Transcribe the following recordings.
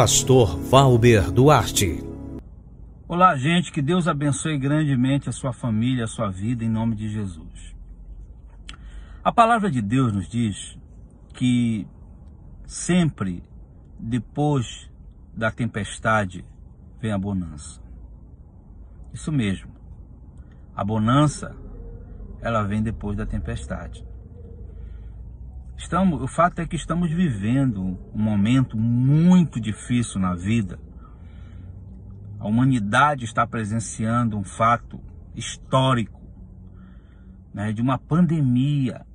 Pastor Valber Duarte. Olá, gente, que Deus abençoe grandemente a sua família, a sua vida, em nome de Jesus. A palavra de Deus nos diz que sempre depois da tempestade vem a bonança. Isso mesmo. A bonança, ela vem depois da tempestade. Estamos, o fato é que estamos vivendo um momento muito difícil na vida. A humanidade está presenciando um fato histórico né, de uma pandemia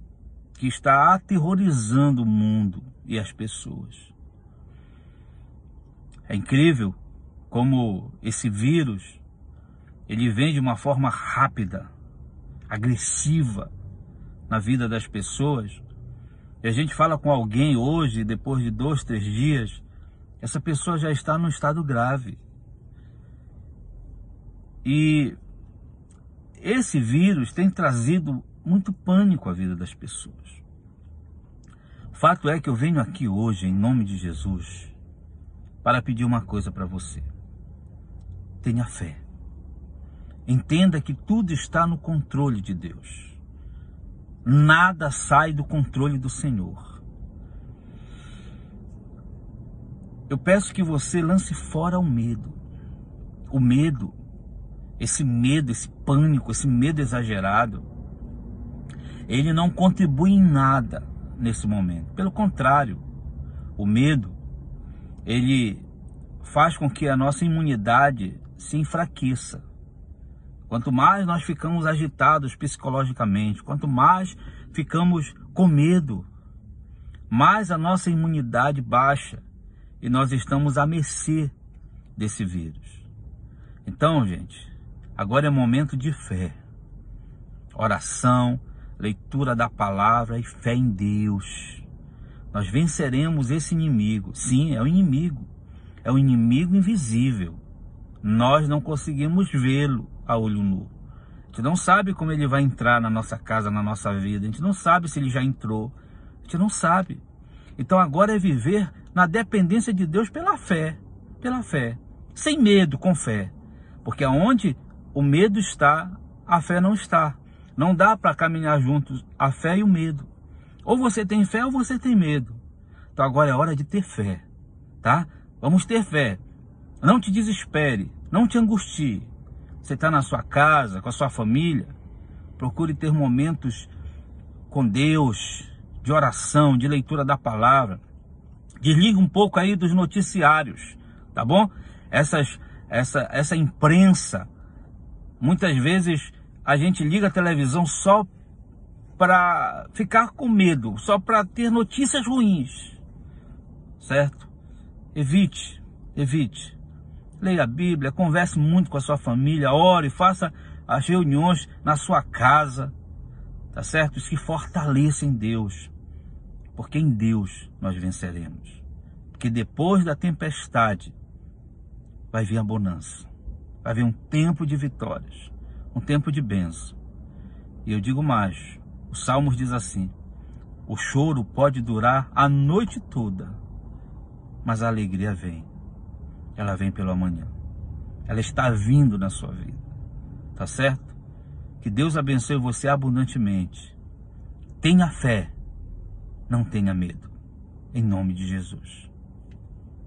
que está aterrorizando o mundo e as pessoas. É incrível como esse vírus ele vem de uma forma rápida, agressiva na vida das pessoas e a gente fala com alguém hoje, depois de dois, três dias, essa pessoa já está num estado grave. E esse vírus tem trazido muito pânico à vida das pessoas. O fato é que eu venho aqui hoje, em nome de Jesus, para pedir uma coisa para você. Tenha fé. Entenda que tudo está no controle de Deus. Nada sai do controle do Senhor. Eu peço que você lance fora o medo. O medo, esse medo, esse pânico, esse medo exagerado, ele não contribui em nada nesse momento. Pelo contrário, o medo, ele faz com que a nossa imunidade se enfraqueça. Quanto mais nós ficamos agitados psicologicamente, quanto mais ficamos com medo, mais a nossa imunidade baixa e nós estamos à mercê desse vírus. Então, gente, agora é momento de fé, oração, leitura da palavra e fé em Deus. Nós venceremos esse inimigo. Sim, é o inimigo. É o inimigo invisível. Nós não conseguimos vê-lo, a olho nu. A gente não sabe como ele vai entrar na nossa casa, na nossa vida. A gente não sabe se ele já entrou. A gente não sabe. Então agora é viver na dependência de Deus pela fé. Pela fé. Sem medo, com fé. Porque aonde o medo está, a fé não está. Não dá para caminhar juntos a fé e o medo. Ou você tem fé ou você tem medo. Então agora é hora de ter fé, tá? Vamos ter fé. Não te desespere, não te angustie. Você está na sua casa, com a sua família. Procure ter momentos com Deus, de oração, de leitura da palavra. Desliga um pouco aí dos noticiários, tá bom? Essas, essa, essa imprensa, muitas vezes a gente liga a televisão só para ficar com medo, só para ter notícias ruins, certo? Evite, evite leia a Bíblia, converse muito com a sua família, ore, faça as reuniões na sua casa, tá certo? Se fortaleça em Deus, porque em Deus nós venceremos. Porque depois da tempestade vai vir a bonança, vai vir um tempo de vitórias, um tempo de bênção. E eu digo mais, o Salmos diz assim: o choro pode durar a noite toda, mas a alegria vem ela vem pelo amanhã. Ela está vindo na sua vida. Tá certo? Que Deus abençoe você abundantemente. Tenha fé. Não tenha medo. Em nome de Jesus.